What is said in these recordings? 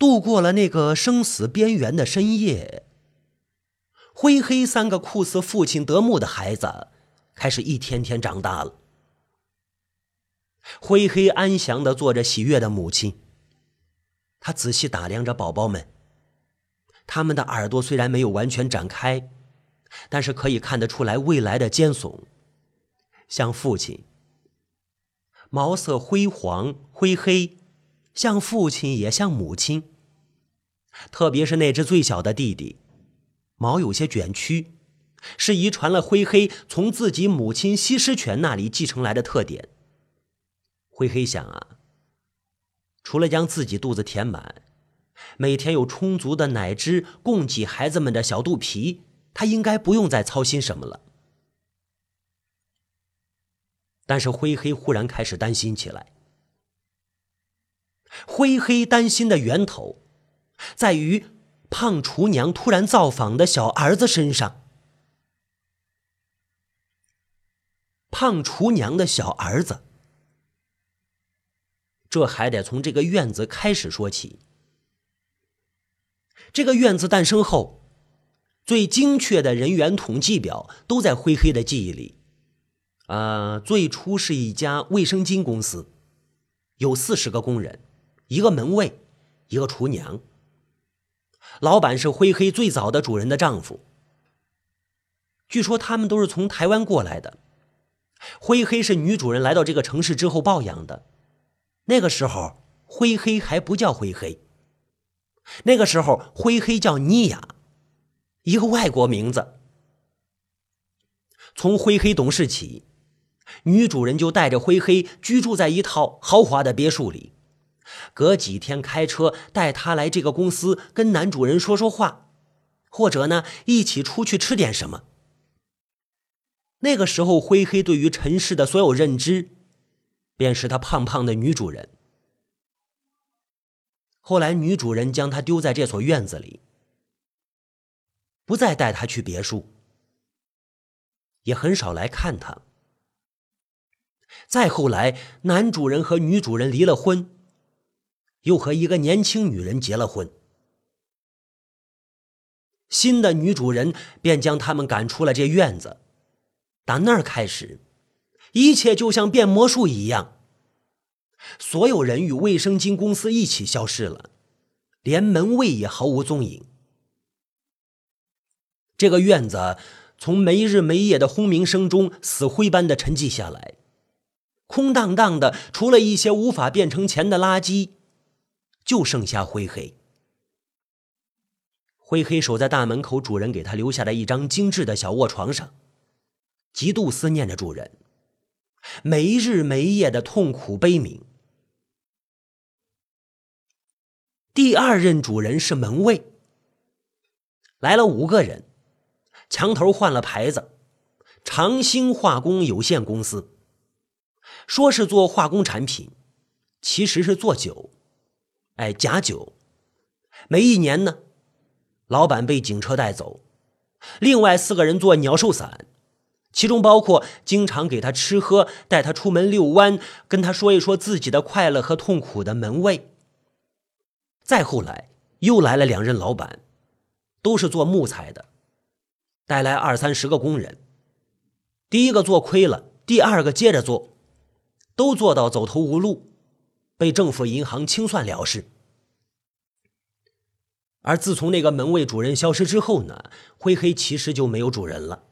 度过了那个生死边缘的深夜，灰黑三个酷似父亲德牧的孩子开始一天天长大了。灰黑安详的坐着喜悦的母亲，他仔细打量着宝宝们，他们的耳朵虽然没有完全展开，但是可以看得出来未来的尖耸，像父亲。毛色灰黄灰黑，像父亲也像母亲。特别是那只最小的弟弟，毛有些卷曲，是遗传了灰黑从自己母亲西施犬那里继承来的特点。灰黑想啊，除了将自己肚子填满，每天有充足的奶汁供给孩子们的小肚皮，他应该不用再操心什么了。但是灰黑忽然开始担心起来。灰黑担心的源头，在于胖厨娘突然造访的小儿子身上。胖厨娘的小儿子，这还得从这个院子开始说起。这个院子诞生后，最精确的人员统计表都在灰黑的记忆里。呃，最初是一家卫生巾公司，有四十个工人，一个门卫，一个厨娘。老板是灰黑最早的主人的丈夫。据说他们都是从台湾过来的。灰黑是女主人来到这个城市之后抱养的。那个时候，灰黑还不叫灰黑。那个时候，灰黑叫妮雅，一个外国名字。从灰黑懂事起。女主人就带着灰黑居住在一套豪华的别墅里，隔几天开车带他来这个公司跟男主人说说话，或者呢一起出去吃点什么。那个时候，灰黑对于尘世的所有认知，便是他胖胖的女主人。后来，女主人将他丢在这所院子里，不再带他去别墅，也很少来看他。再后来，男主人和女主人离了婚，又和一个年轻女人结了婚。新的女主人便将他们赶出了这院子。打那儿开始，一切就像变魔术一样，所有人与卫生巾公司一起消失了，连门卫也毫无踪影。这个院子从没日没夜的轰鸣声中死灰般的沉寂下来。空荡荡的，除了一些无法变成钱的垃圾，就剩下灰黑。灰黑守在大门口，主人给他留下的一张精致的小卧床上，极度思念着主人，没日没夜的痛苦悲鸣。第二任主人是门卫，来了五个人，墙头换了牌子，长兴化工有限公司。说是做化工产品，其实是做酒，哎，假酒。没一年呢，老板被警车带走。另外四个人做鸟兽散，其中包括经常给他吃喝、带他出门遛弯、跟他说一说自己的快乐和痛苦的门卫。再后来又来了两任老板，都是做木材的，带来二三十个工人。第一个做亏了，第二个接着做。都做到走投无路，被政府银行清算了事。而自从那个门卫主人消失之后呢，灰黑其实就没有主人了。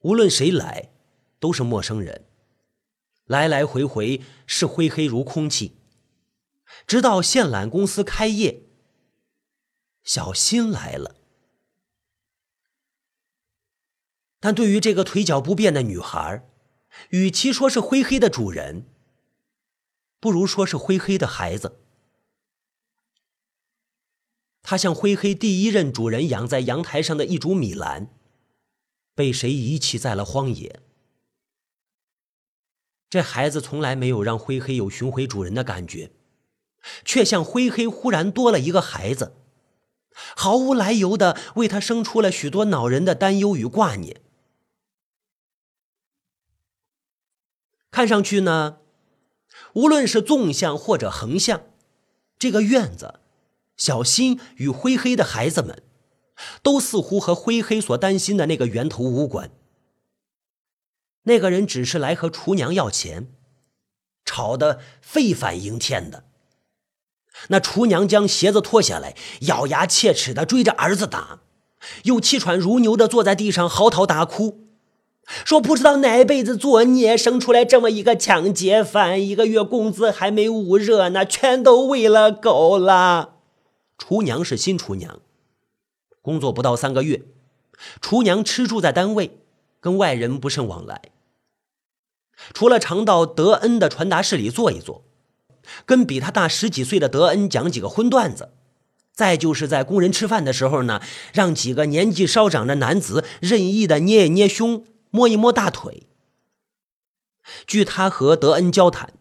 无论谁来，都是陌生人，来来回回是灰黑如空气。直到线缆公司开业，小新来了。但对于这个腿脚不便的女孩与其说是灰黑的主人，不如说是灰黑的孩子。他像灰黑第一任主人养在阳台上的一株米兰，被谁遗弃在了荒野。这孩子从来没有让灰黑有寻回主人的感觉，却像灰黑忽然多了一个孩子，毫无来由的为他生出了许多恼人的担忧与挂念。看上去呢，无论是纵向或者横向，这个院子，小新与灰黑的孩子们，都似乎和灰黑所担心的那个源头无关。那个人只是来和厨娘要钱，吵得沸反盈天的。那厨娘将鞋子脱下来，咬牙切齿的追着儿子打，又气喘如牛的坐在地上嚎啕大哭，说不知道哪辈子作孽，生出来这么一个抢劫犯，一个月工资还没捂热呢，全都喂了狗了。厨娘是新厨娘，工作不到三个月，厨娘吃住在单位，跟外人不甚往来，除了常到德恩的传达室里坐一坐。跟比他大十几岁的德恩讲几个荤段子，再就是在工人吃饭的时候呢，让几个年纪稍长的男子任意的捏一捏胸，摸一摸大腿。据他和德恩交谈，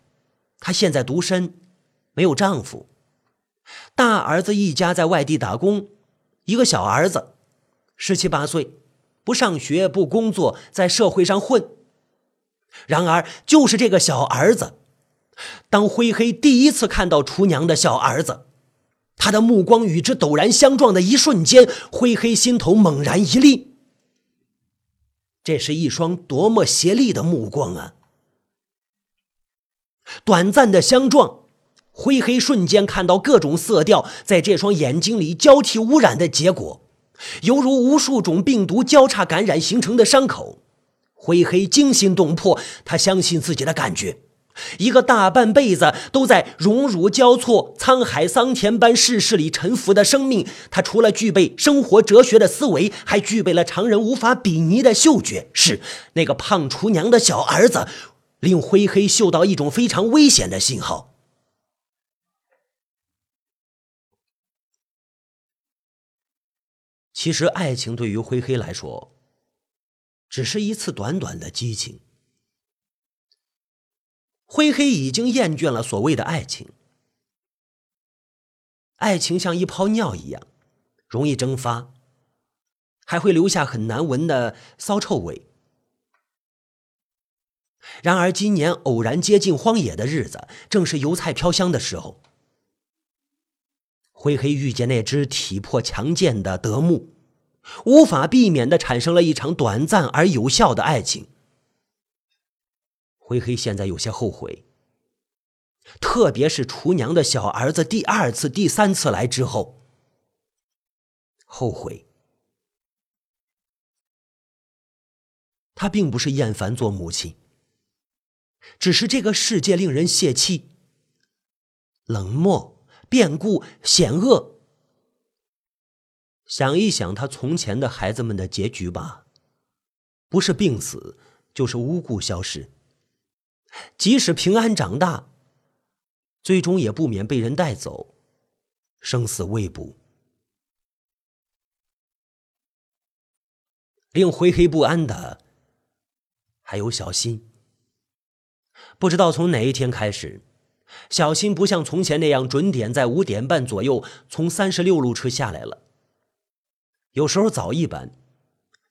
他现在独身，没有丈夫，大儿子一家在外地打工，一个小儿子，十七八岁，不上学不工作，在社会上混。然而，就是这个小儿子。当灰黑第一次看到厨娘的小儿子，他的目光与之陡然相撞的一瞬间，灰黑心头猛然一凛。这是一双多么邪丽的目光啊！短暂的相撞，灰黑瞬间看到各种色调在这双眼睛里交替污染的结果，犹如无数种病毒交叉感染形成的伤口。灰黑惊心动魄，他相信自己的感觉。一个大半辈子都在荣辱交错、沧海桑田般世事里沉浮的生命，他除了具备生活哲学的思维，还具备了常人无法比拟的嗅觉。是那个胖厨娘的小儿子，令灰黑嗅到一种非常危险的信号。其实，爱情对于灰黑来说，只是一次短短的激情。灰黑已经厌倦了所谓的爱情，爱情像一泡尿一样，容易蒸发，还会留下很难闻的骚臭味。然而今年偶然接近荒野的日子，正是油菜飘香的时候。灰黑遇见那只体魄强健的德牧，无法避免的产生了一场短暂而有效的爱情。灰黑现在有些后悔，特别是厨娘的小儿子第二次、第三次来之后，后悔。他并不是厌烦做母亲，只是这个世界令人泄气、冷漠、变故、险恶。想一想他从前的孩子们的结局吧，不是病死，就是无故消失。即使平安长大，最终也不免被人带走，生死未卜。令灰黑不安的还有小新。不知道从哪一天开始，小新不像从前那样准点在五点半左右从三十六路车下来了。有时候早一班，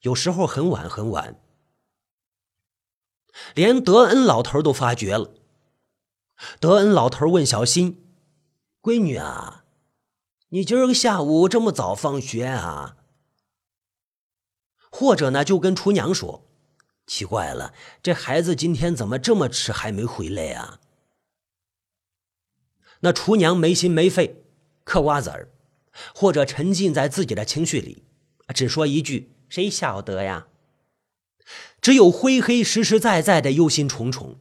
有时候很晚很晚。连德恩老头都发觉了。德恩老头问小新：“闺女啊，你今儿个下午这么早放学啊？”或者呢，就跟厨娘说：“奇怪了，这孩子今天怎么这么迟还没回来啊？”那厨娘没心没肺，嗑瓜子儿，或者沉浸在自己的情绪里，只说一句：“谁晓得呀？”只有灰黑实实在在的忧心忡忡。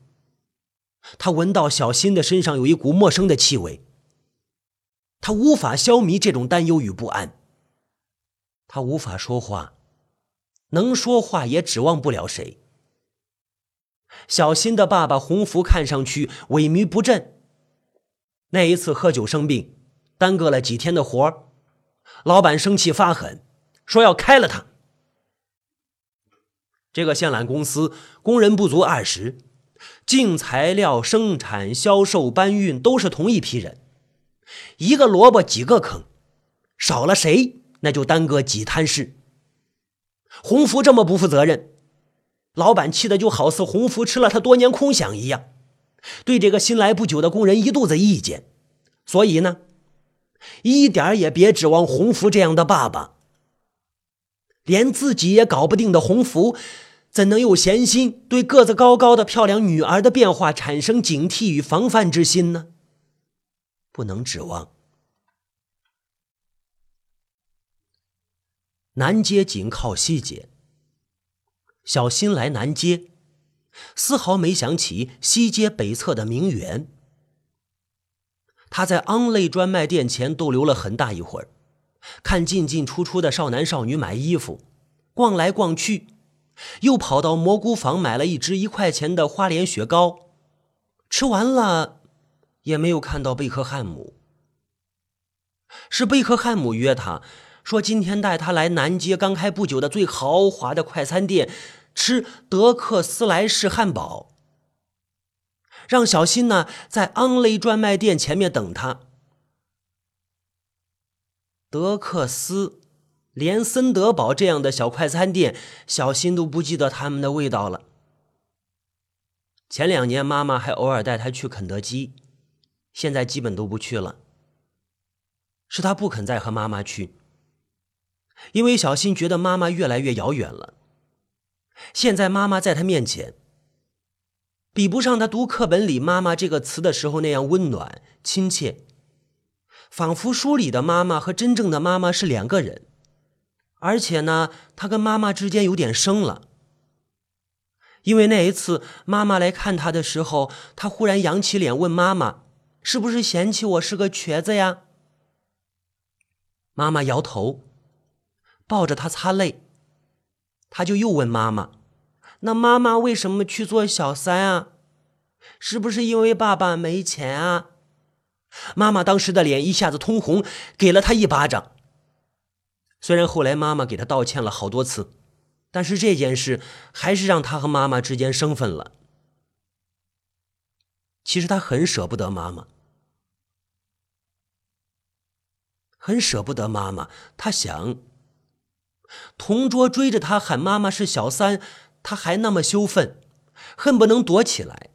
他闻到小新的身上有一股陌生的气味，他无法消弭这种担忧与不安。他无法说话，能说话也指望不了谁。小新的爸爸洪福看上去萎靡不振，那一次喝酒生病，耽搁了几天的活老板生气发狠，说要开了他。这个线缆公司工人不足二十，进材料、生产、销售、搬运都是同一批人，一个萝卜几个坑，少了谁那就耽搁几摊事。洪福这么不负责任，老板气得就好似洪福吃了他多年空饷一样，对这个新来不久的工人一肚子意见，所以呢，一点也别指望洪福这样的爸爸。连自己也搞不定的洪福，怎能有闲心对个子高高的漂亮女儿的变化产生警惕与防范之心呢？不能指望。南街紧靠西街，小新来南街，丝毫没想起西街北侧的名媛。他在昂类专卖店前逗留了很大一会儿。看进进出出的少男少女买衣服，逛来逛去，又跑到蘑菇坊买了一支一块钱的花莲雪糕，吃完了，也没有看到贝克汉姆。是贝克汉姆约他说今天带他来南街刚开不久的最豪华的快餐店吃德克斯莱士汉堡，让小新呢在昂雷专卖店前面等他。德克斯，连森德堡这样的小快餐店，小新都不记得他们的味道了。前两年妈妈还偶尔带他去肯德基，现在基本都不去了。是他不肯再和妈妈去，因为小新觉得妈妈越来越遥远了。现在妈妈在他面前，比不上他读课本里“妈妈”这个词的时候那样温暖亲切。仿佛书里的妈妈和真正的妈妈是两个人，而且呢，他跟妈妈之间有点生了。因为那一次妈妈来看他的时候，他忽然扬起脸问妈妈：“是不是嫌弃我是个瘸子呀？”妈妈摇头，抱着他擦泪。他就又问妈妈：“那妈妈为什么去做小三啊？是不是因为爸爸没钱啊？”妈妈当时的脸一下子通红，给了他一巴掌。虽然后来妈妈给他道歉了好多次，但是这件事还是让他和妈妈之间生分了。其实他很舍不得妈妈，很舍不得妈妈。他想，同桌追着他喊妈妈是小三，他还那么羞愤，恨不能躲起来。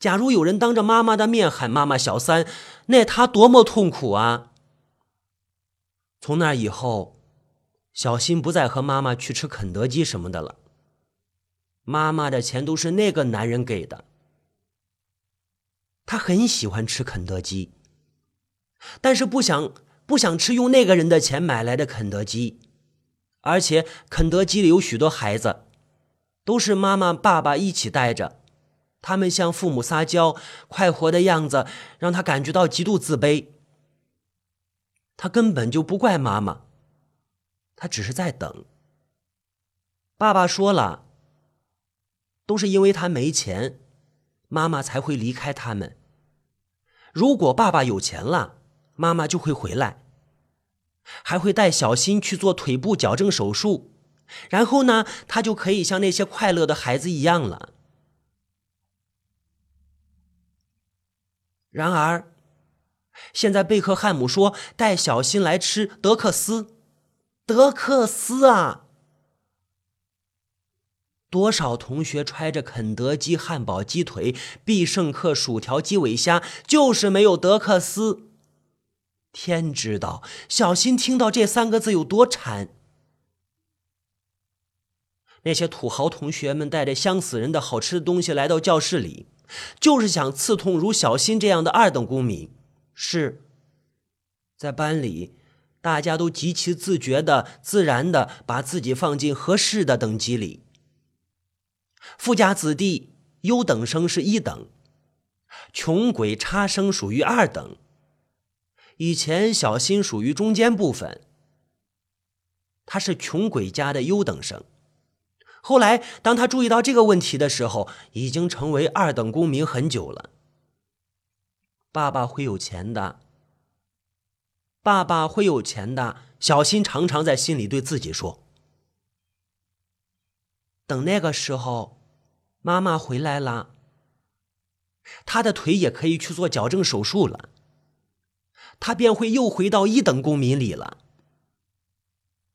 假如有人当着妈妈的面喊妈妈小三，那他多么痛苦啊！从那以后，小新不再和妈妈去吃肯德基什么的了。妈妈的钱都是那个男人给的。他很喜欢吃肯德基，但是不想不想吃用那个人的钱买来的肯德基，而且肯德基里有许多孩子，都是妈妈爸爸一起带着。他们向父母撒娇、快活的样子，让他感觉到极度自卑。他根本就不怪妈妈，他只是在等。爸爸说了，都是因为他没钱，妈妈才会离开他们。如果爸爸有钱了，妈妈就会回来，还会带小新去做腿部矫正手术，然后呢，他就可以像那些快乐的孩子一样了。然而，现在贝克汉姆说带小新来吃德克斯，德克斯啊！多少同学揣着肯德基汉堡、鸡腿、必胜客薯条、鸡尾虾，就是没有德克斯。天知道，小新听到这三个字有多馋。那些土豪同学们带着香死人的好吃的东西来到教室里。就是想刺痛如小新这样的二等公民，是在班里，大家都极其自觉的、自然的把自己放进合适的等级里。富家子弟、优等生是一等，穷鬼差生属于二等。以前小新属于中间部分，他是穷鬼家的优等生。后来，当他注意到这个问题的时候，已经成为二等公民很久了。爸爸会有钱的，爸爸会有钱的。小新常常在心里对自己说：“等那个时候，妈妈回来了，他的腿也可以去做矫正手术了，他便会又回到一等公民里了。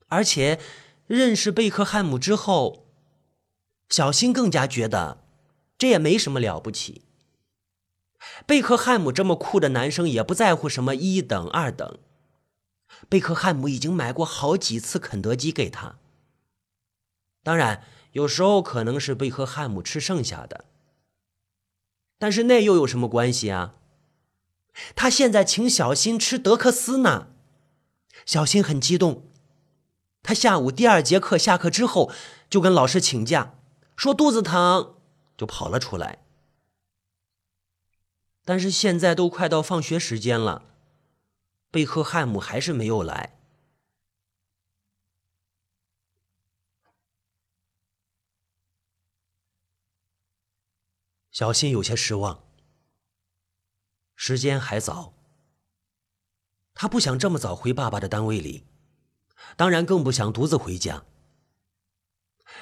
而且，认识贝克汉姆之后。”小新更加觉得，这也没什么了不起。贝克汉姆这么酷的男生也不在乎什么一等二等。贝克汉姆已经买过好几次肯德基给他，当然有时候可能是贝克汉姆吃剩下的，但是那又有什么关系啊？他现在请小新吃德克斯呢，小新很激动。他下午第二节课下课之后就跟老师请假，说肚子疼，就跑了出来。但是现在都快到放学时间了，贝克汉姆还是没有来。小新有些失望。时间还早，他不想这么早回爸爸的单位里，当然更不想独自回家。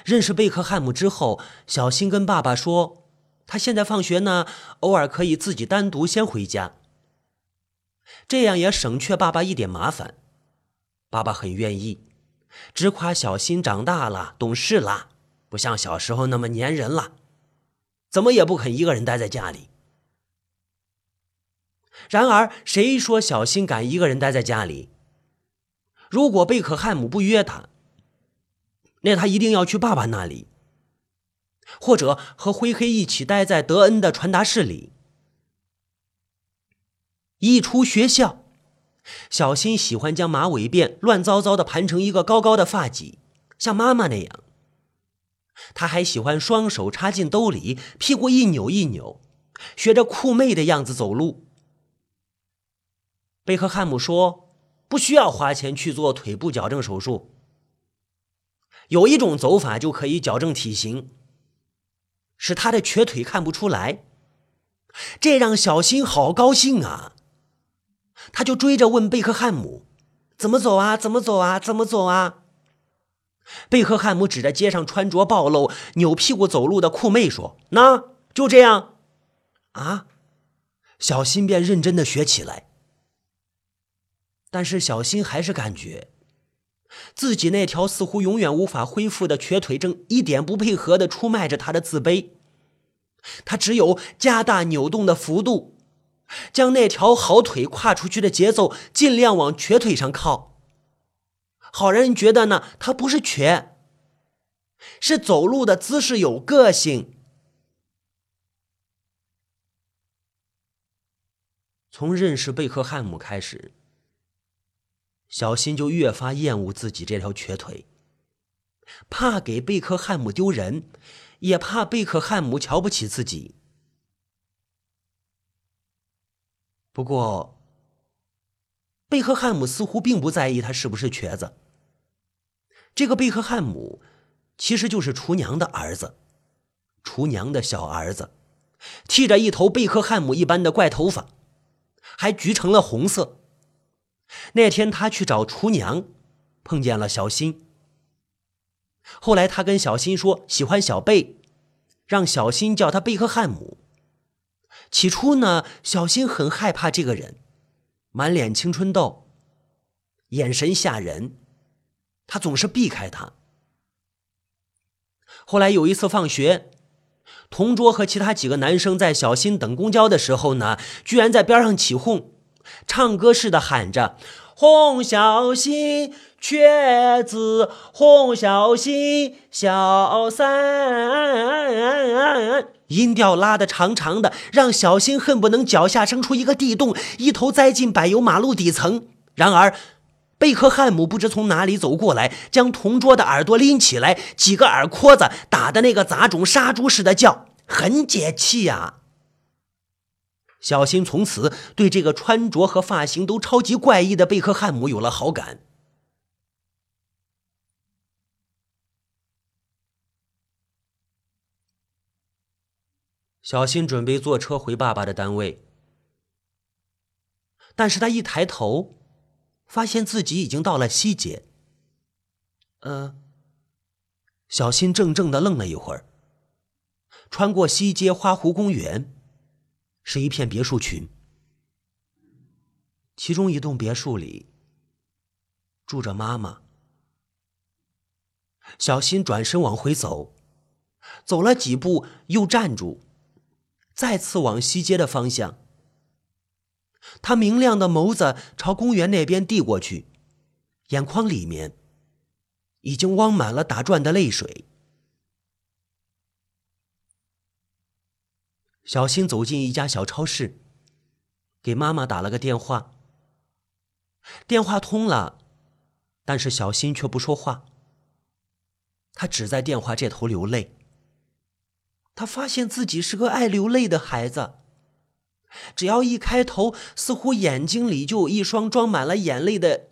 认识贝克汉姆之后，小新跟爸爸说，他现在放学呢，偶尔可以自己单独先回家，这样也省却爸爸一点麻烦。爸爸很愿意，直夸小新长大了，懂事了，不像小时候那么粘人了，怎么也不肯一个人待在家里。然而，谁说小新敢一个人待在家里？如果贝克汉姆不约他，那他一定要去爸爸那里，或者和灰黑一起待在德恩的传达室里。一出学校，小新喜欢将马尾辫乱糟糟的盘成一个高高的发髻，像妈妈那样。他还喜欢双手插进兜里，屁股一扭一扭，学着酷妹的样子走路。贝克汉姆说：“不需要花钱去做腿部矫正手术，有一种走法就可以矫正体型，使他的瘸腿看不出来。”这让小新好高兴啊！他就追着问贝克汉姆：“怎么走啊？怎么走啊？怎么走啊？”贝克汉姆指着街上穿着暴露、扭屁股走路的酷妹说：“那就这样。”啊！小新便认真的学起来。但是小新还是感觉，自己那条似乎永远无法恢复的瘸腿正一点不配合的出卖着他的自卑。他只有加大扭动的幅度，将那条好腿跨出去的节奏尽量往瘸腿上靠，好让人觉得呢，他不是瘸，是走路的姿势有个性。从认识贝克汉姆开始。小新就越发厌恶自己这条瘸腿，怕给贝克汉姆丢人，也怕贝克汉姆瞧不起自己。不过，贝克汉姆似乎并不在意他是不是瘸子。这个贝克汉姆其实就是厨娘的儿子，厨娘的小儿子，剃着一头贝克汉姆一般的怪头发，还橘成了红色。那天他去找厨娘，碰见了小新。后来他跟小新说喜欢小贝，让小新叫他贝克汉姆。起初呢，小新很害怕这个人，满脸青春痘，眼神吓人，他总是避开他。后来有一次放学，同桌和其他几个男生在小新等公交的时候呢，居然在边上起哄。唱歌似的喊着：“红小新，瘸子，红小新，小三。”音调拉得长长的，让小新恨不能脚下生出一个地洞，一头栽进柏油马路底层。然而，贝克汉姆不知从哪里走过来，将同桌的耳朵拎起来，几个耳廓子打的那个杂种杀猪似的叫，很解气呀。小新从此对这个穿着和发型都超级怪异的贝克汉姆有了好感。小新准备坐车回爸爸的单位，但是他一抬头，发现自己已经到了西街。呃，小新怔怔的愣了一会儿，穿过西街花湖公园。是一片别墅群，其中一栋别墅里住着妈妈。小新转身往回走，走了几步又站住，再次往西街的方向。他明亮的眸子朝公园那边递过去，眼眶里面已经汪满了打转的泪水。小新走进一家小超市，给妈妈打了个电话。电话通了，但是小新却不说话。他只在电话这头流泪。他发现自己是个爱流泪的孩子。只要一开头，似乎眼睛里就有一双装满了眼泪的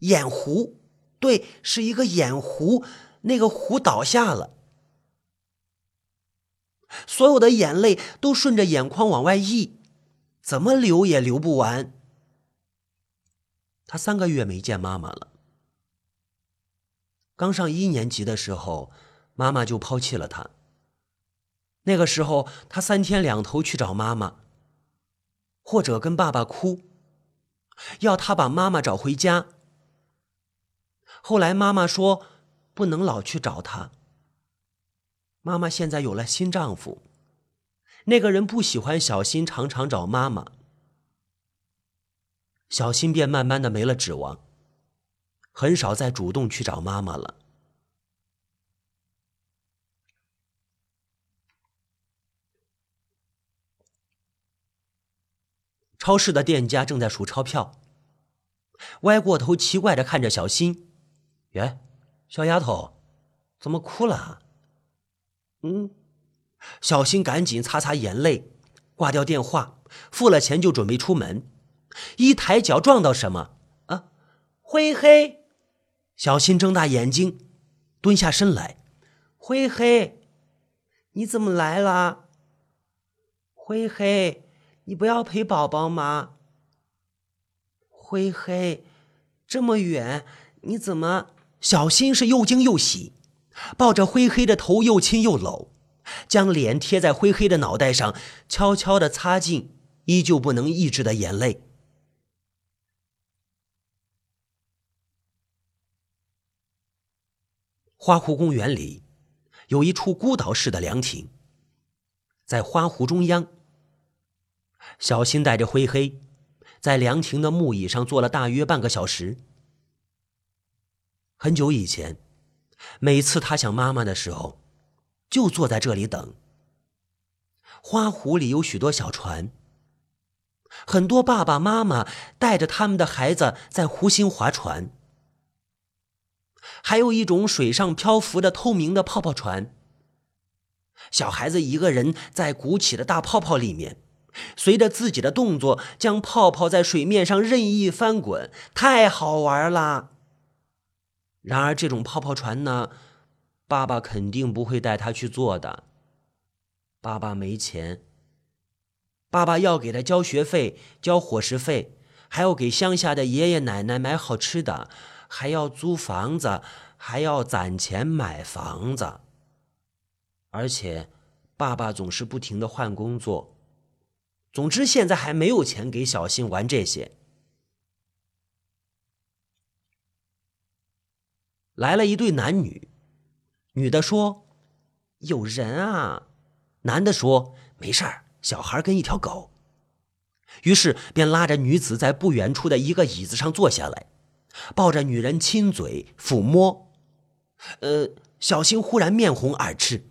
眼湖。对，是一个眼湖，那个湖倒下了，所有的眼泪都顺着眼眶往外溢，怎么流也流不完。他三个月没见妈妈了。刚上一年级的时候，妈妈就抛弃了他。那个时候，他三天两头去找妈妈，或者跟爸爸哭，要他把妈妈找回家。后来妈妈说，不能老去找他。妈妈现在有了新丈夫，那个人不喜欢小新常常找妈妈，小新便慢慢的没了指望，很少再主动去找妈妈了。超市的店家正在数钞票，歪过头奇怪的看着小新：“耶，小丫头，怎么哭了？”嗯，小新赶紧擦擦眼泪，挂掉电话，付了钱就准备出门，一抬脚撞到什么？啊，灰黑！小新睁大眼睛，蹲下身来：“灰黑，你怎么来了？灰黑。”你不要陪宝宝吗？灰黑，这么远，你怎么？小新是又惊又喜，抱着灰黑的头又亲又搂，将脸贴在灰黑的脑袋上，悄悄的擦净依旧不能抑制的眼泪。花湖公园里有一处孤岛式的凉亭，在花湖中央。小新带着灰黑，在凉亭的木椅上坐了大约半个小时。很久以前，每次他想妈妈的时候，就坐在这里等。花湖里有许多小船，很多爸爸妈妈带着他们的孩子在湖心划船，还有一种水上漂浮的透明的泡泡船，小孩子一个人在鼓起的大泡泡里面。随着自己的动作，将泡泡在水面上任意翻滚，太好玩了。然而，这种泡泡船呢，爸爸肯定不会带他去坐的。爸爸没钱，爸爸要给他交学费、交伙食费，还要给乡下的爷爷奶奶买好吃的，还要租房子，还要攒钱买房子。而且，爸爸总是不停的换工作。总之，现在还没有钱给小新玩这些。来了一对男女，女的说：“有人啊。”男的说：“没事儿，小孩跟一条狗。”于是便拉着女子在不远处的一个椅子上坐下来，抱着女人亲嘴抚摸。呃，小新忽然面红耳赤。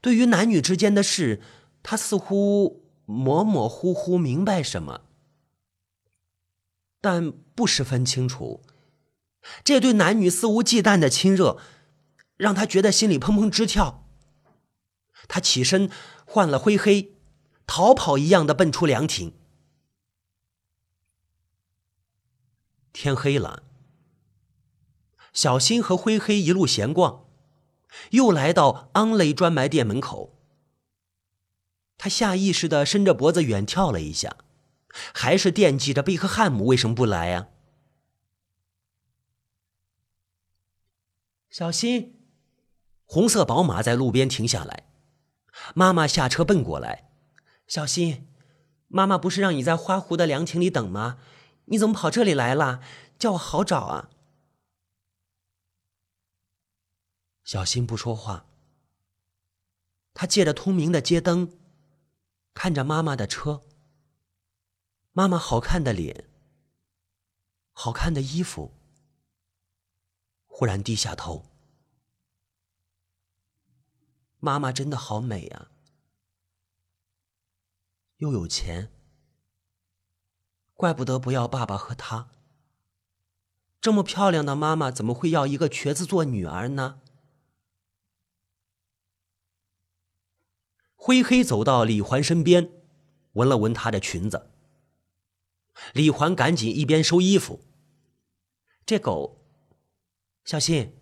对于男女之间的事，他似乎。模模糊糊明白什么，但不十分清楚。这对男女肆无忌惮的亲热，让他觉得心里砰砰直跳。他起身换了灰黑，逃跑一样的奔出凉亭。天黑了，小新和灰黑一路闲逛，又来到安雷专卖店门口。他下意识的伸着脖子远眺了一下，还是惦记着贝克汉姆为什么不来呀？小新，红色宝马在路边停下来，妈妈下车奔过来。小新，妈妈不是让你在花湖的凉亭里等吗？你怎么跑这里来了？叫我好找啊！小新不说话，他借着通明的街灯。看着妈妈的车，妈妈好看的脸，好看的衣服，忽然低下头。妈妈真的好美啊，又有钱，怪不得不要爸爸和她。这么漂亮的妈妈，怎么会要一个瘸子做女儿呢？灰黑走到李环身边，闻了闻她的裙子。李环赶紧一边收衣服。这狗，小新！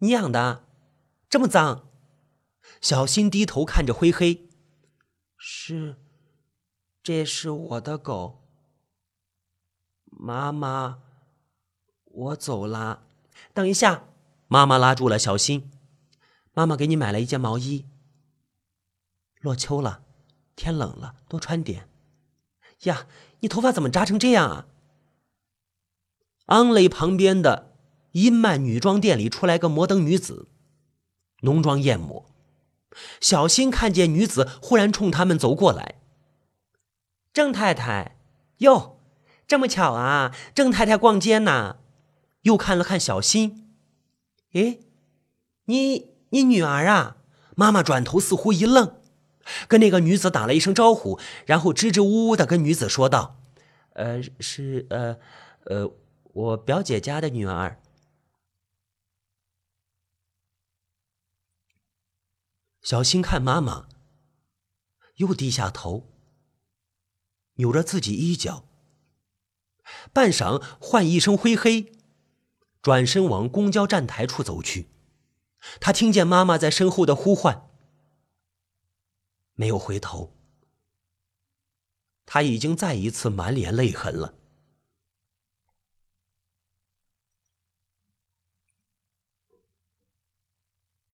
你养的，这么脏。小新低头看着灰黑。是，这是我的狗。妈妈，我走啦。等一下，妈妈拉住了小新。妈妈给你买了一件毛衣。落秋了，天冷了，多穿点。呀，你头发怎么扎成这样啊？昂雷旁边的阴曼女装店里出来个摩登女子，浓妆艳抹。小新看见女子，忽然冲他们走过来。郑太太，哟，这么巧啊！郑太太逛街呢。又看了看小新，诶，你你女儿啊？妈妈转头似乎一愣。跟那个女子打了一声招呼，然后支支吾吾的跟女子说道：“呃，是呃呃，我表姐家的女儿。”小新看妈妈，又低下头，扭着自己衣角，半晌唤一声“灰黑”，转身往公交站台处走去。他听见妈妈在身后的呼唤。没有回头，他已经再一次满脸泪痕了。